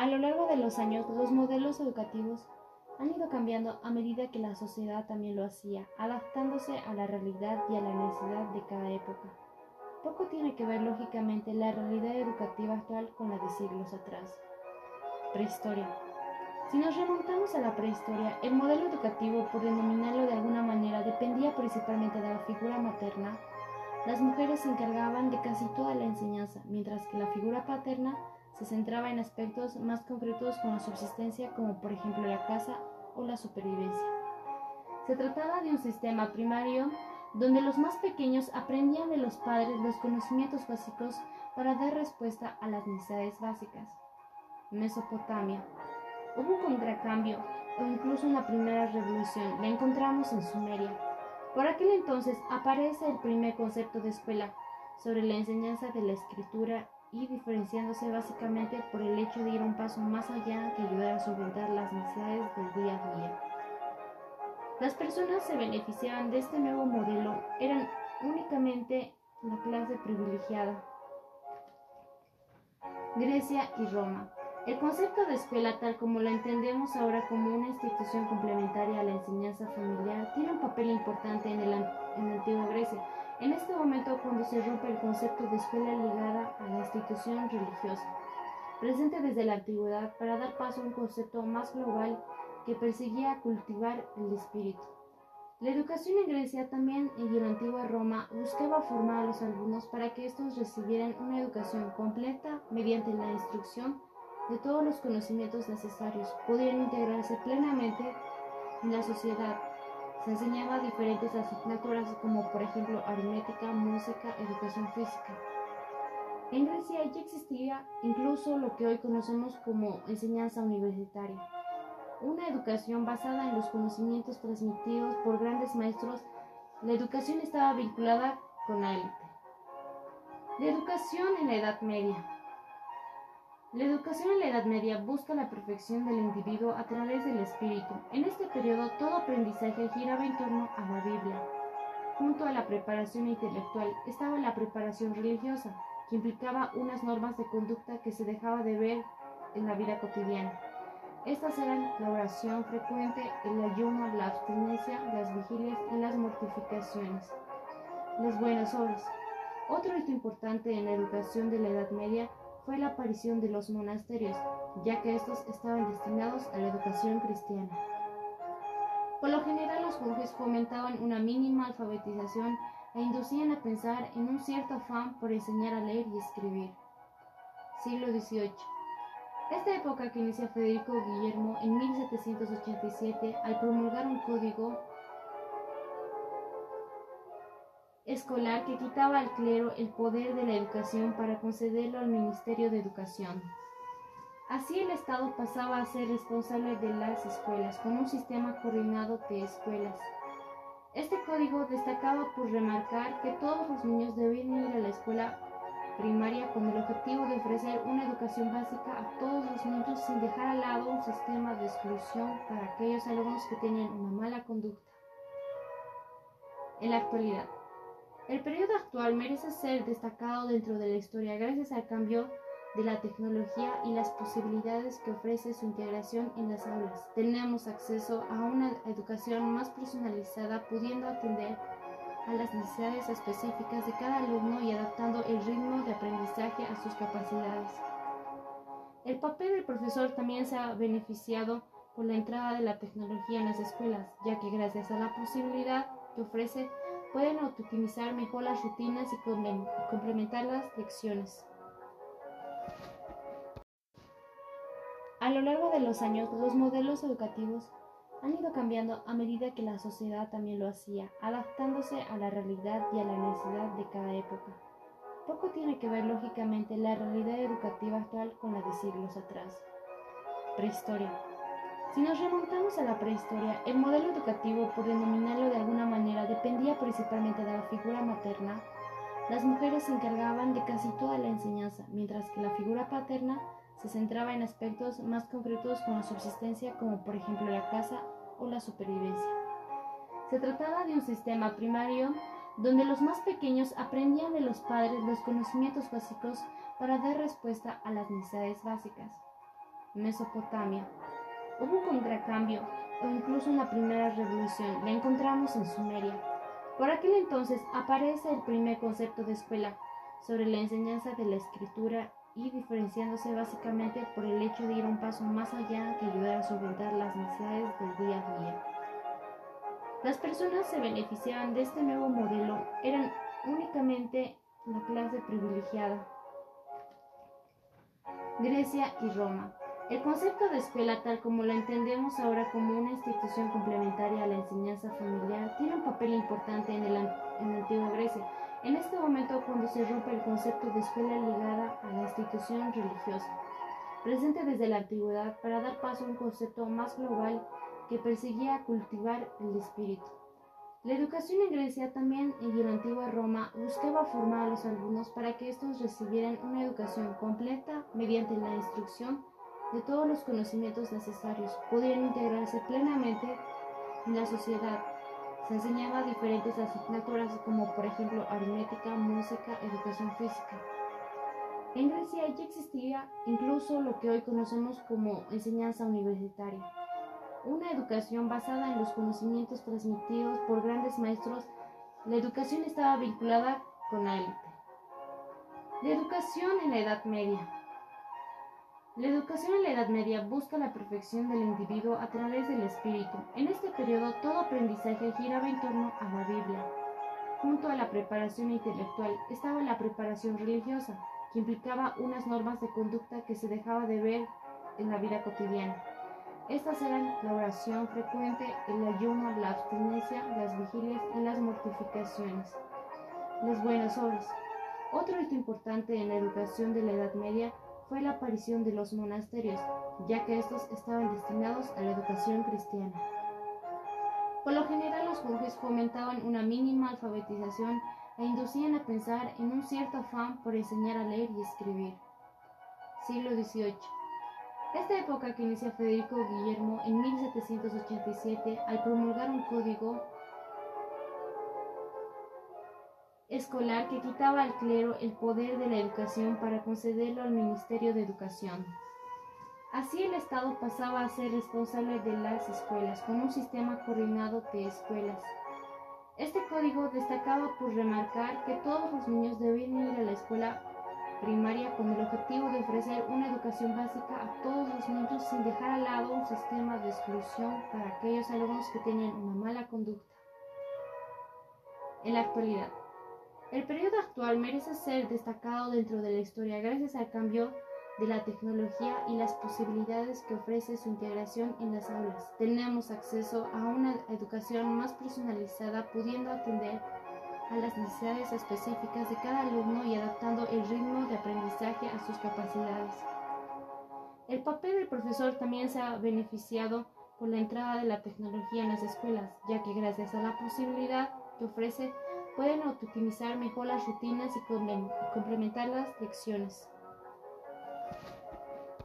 A lo largo de los años, los modelos educativos han ido cambiando a medida que la sociedad también lo hacía, adaptándose a la realidad y a la necesidad de cada época. Poco tiene que ver lógicamente la realidad educativa actual con la de siglos atrás. Prehistoria. Si nos remontamos a la prehistoria, el modelo educativo, por denominarlo de alguna manera, dependía principalmente de la figura materna. Las mujeres se encargaban de casi toda la enseñanza, mientras que la figura paterna se centraba en aspectos más concretos con la subsistencia, como por ejemplo la casa o la supervivencia. Se trataba de un sistema primario donde los más pequeños aprendían de los padres los conocimientos básicos para dar respuesta a las necesidades básicas. Mesopotamia. Hubo un contracambio, o incluso en la primera revolución, la encontramos en Sumeria. Por aquel entonces aparece el primer concepto de escuela sobre la enseñanza de la escritura y diferenciándose básicamente por el hecho de ir un paso más allá que ayudar a solventar las necesidades del día a día. Las personas se beneficiaban de este nuevo modelo eran únicamente la clase privilegiada. Grecia y Roma. El concepto de escuela, tal como lo entendemos ahora como una institución complementaria a la enseñanza familiar, tiene un papel importante en, el, en la antigua Grecia en este momento, cuando se rompe el concepto de escuela ligada a la institución religiosa, presente desde la antigüedad para dar paso a un concepto más global que perseguía cultivar el espíritu. La educación en Grecia también y en la antigua Roma buscaba formar a los alumnos para que estos recibieran una educación completa mediante la instrucción de todos los conocimientos necesarios, pudieran integrarse plenamente en la sociedad se enseñaba diferentes asignaturas como por ejemplo aritmética, música, educación física. En Grecia ya existía incluso lo que hoy conocemos como enseñanza universitaria, una educación basada en los conocimientos transmitidos por grandes maestros. La educación estaba vinculada con la élite. La educación en la Edad Media. La educación en la Edad Media busca la perfección del individuo a través del espíritu. En este periodo todo aprendizaje giraba en torno a la Biblia. Junto a la preparación intelectual estaba la preparación religiosa, que implicaba unas normas de conducta que se dejaba de ver en la vida cotidiana. Estas eran la oración frecuente, el ayuno, la abstinencia, las vigilias y las mortificaciones. Las buenas obras. Otro hito importante en la educación de la Edad Media fue la aparición de los monasterios, ya que estos estaban destinados a la educación cristiana. Por lo general los monjes fomentaban una mínima alfabetización e inducían a pensar en un cierto afán por enseñar a leer y escribir. Siglo XVIII. Esta época que inicia Federico Guillermo en 1787 al promulgar un código escolar que quitaba al clero el poder de la educación para concederlo al Ministerio de Educación. Así el Estado pasaba a ser responsable de las escuelas, con un sistema coordinado de escuelas. Este código destacaba por remarcar que todos los niños debían ir a la escuela primaria con el objetivo de ofrecer una educación básica a todos los niños sin dejar al lado un sistema de exclusión para aquellos alumnos que tenían una mala conducta. En la actualidad, el periodo actual merece ser destacado dentro de la historia gracias al cambio de la tecnología y las posibilidades que ofrece su integración en las aulas. Tenemos acceso a una educación más personalizada pudiendo atender a las necesidades específicas de cada alumno y adaptando el ritmo de aprendizaje a sus capacidades. El papel del profesor también se ha beneficiado por la entrada de la tecnología en las escuelas, ya que gracias a la posibilidad que ofrece pueden optimizar mejor las rutinas y complementar las lecciones. A lo largo de los años, los modelos educativos han ido cambiando a medida que la sociedad también lo hacía, adaptándose a la realidad y a la necesidad de cada época. Poco tiene que ver lógicamente la realidad educativa actual con la de siglos atrás. Prehistoria. Si nos remontamos a la prehistoria, el modelo educativo, por denominarlo de alguna manera, dependía principalmente de la figura materna. Las mujeres se encargaban de casi toda la enseñanza, mientras que la figura paterna se centraba en aspectos más concretos con la subsistencia, como por ejemplo la casa o la supervivencia. Se trataba de un sistema primario donde los más pequeños aprendían de los padres los conocimientos básicos para dar respuesta a las necesidades básicas. Mesopotamia. Hubo un contracambio o incluso una primera revolución. La encontramos en Sumeria. Por aquel entonces aparece el primer concepto de escuela sobre la enseñanza de la escritura y diferenciándose básicamente por el hecho de ir un paso más allá que ayudar a solventar las necesidades del día a día. Las personas se beneficiaban de este nuevo modelo eran únicamente la clase privilegiada. Grecia y Roma. El concepto de escuela, tal como lo entendemos ahora como una institución complementaria a la enseñanza familiar, tiene un papel importante en, el, en la antigua Grecia. En este momento, cuando se rompe el concepto de escuela ligada a la institución religiosa, presente desde la antigüedad, para dar paso a un concepto más global que perseguía cultivar el espíritu. La educación en Grecia, también en la antigua Roma, buscaba formar a los alumnos para que estos recibieran una educación completa mediante la instrucción de todos los conocimientos necesarios, pudieran integrarse plenamente en la sociedad. Se enseñaba diferentes asignaturas como por ejemplo aritmética, música, educación física. En Grecia ya existía incluso lo que hoy conocemos como enseñanza universitaria, una educación basada en los conocimientos transmitidos por grandes maestros. La educación estaba vinculada con la élite. La educación en la Edad Media. La educación en la Edad Media busca la perfección del individuo a través del espíritu. En este periodo todo aprendizaje giraba en torno a la Biblia. Junto a la preparación intelectual estaba la preparación religiosa, que implicaba unas normas de conducta que se dejaba de ver en la vida cotidiana. Estas eran la oración frecuente, el ayuno, la abstinencia, las vigilias y las mortificaciones. Las buenas obras. Otro hito importante en la educación de la Edad Media fue la aparición de los monasterios, ya que estos estaban destinados a la educación cristiana. Por lo general los monjes fomentaban una mínima alfabetización e inducían a pensar en un cierto afán por enseñar a leer y escribir. Siglo XVIII. Esta época que inicia Federico Guillermo en 1787 al promulgar un código escolar que quitaba al clero el poder de la educación para concederlo al Ministerio de Educación. Así el Estado pasaba a ser responsable de las escuelas, con un sistema coordinado de escuelas. Este código destacaba por remarcar que todos los niños debían ir a la escuela primaria con el objetivo de ofrecer una educación básica a todos los niños sin dejar al lado un sistema de exclusión para aquellos alumnos que tenían una mala conducta. En la actualidad, el periodo actual merece ser destacado dentro de la historia gracias al cambio de la tecnología y las posibilidades que ofrece su integración en las aulas. Tenemos acceso a una educación más personalizada pudiendo atender a las necesidades específicas de cada alumno y adaptando el ritmo de aprendizaje a sus capacidades. El papel del profesor también se ha beneficiado por la entrada de la tecnología en las escuelas, ya que gracias a la posibilidad que ofrece pueden optimizar mejor las rutinas y complementar las lecciones.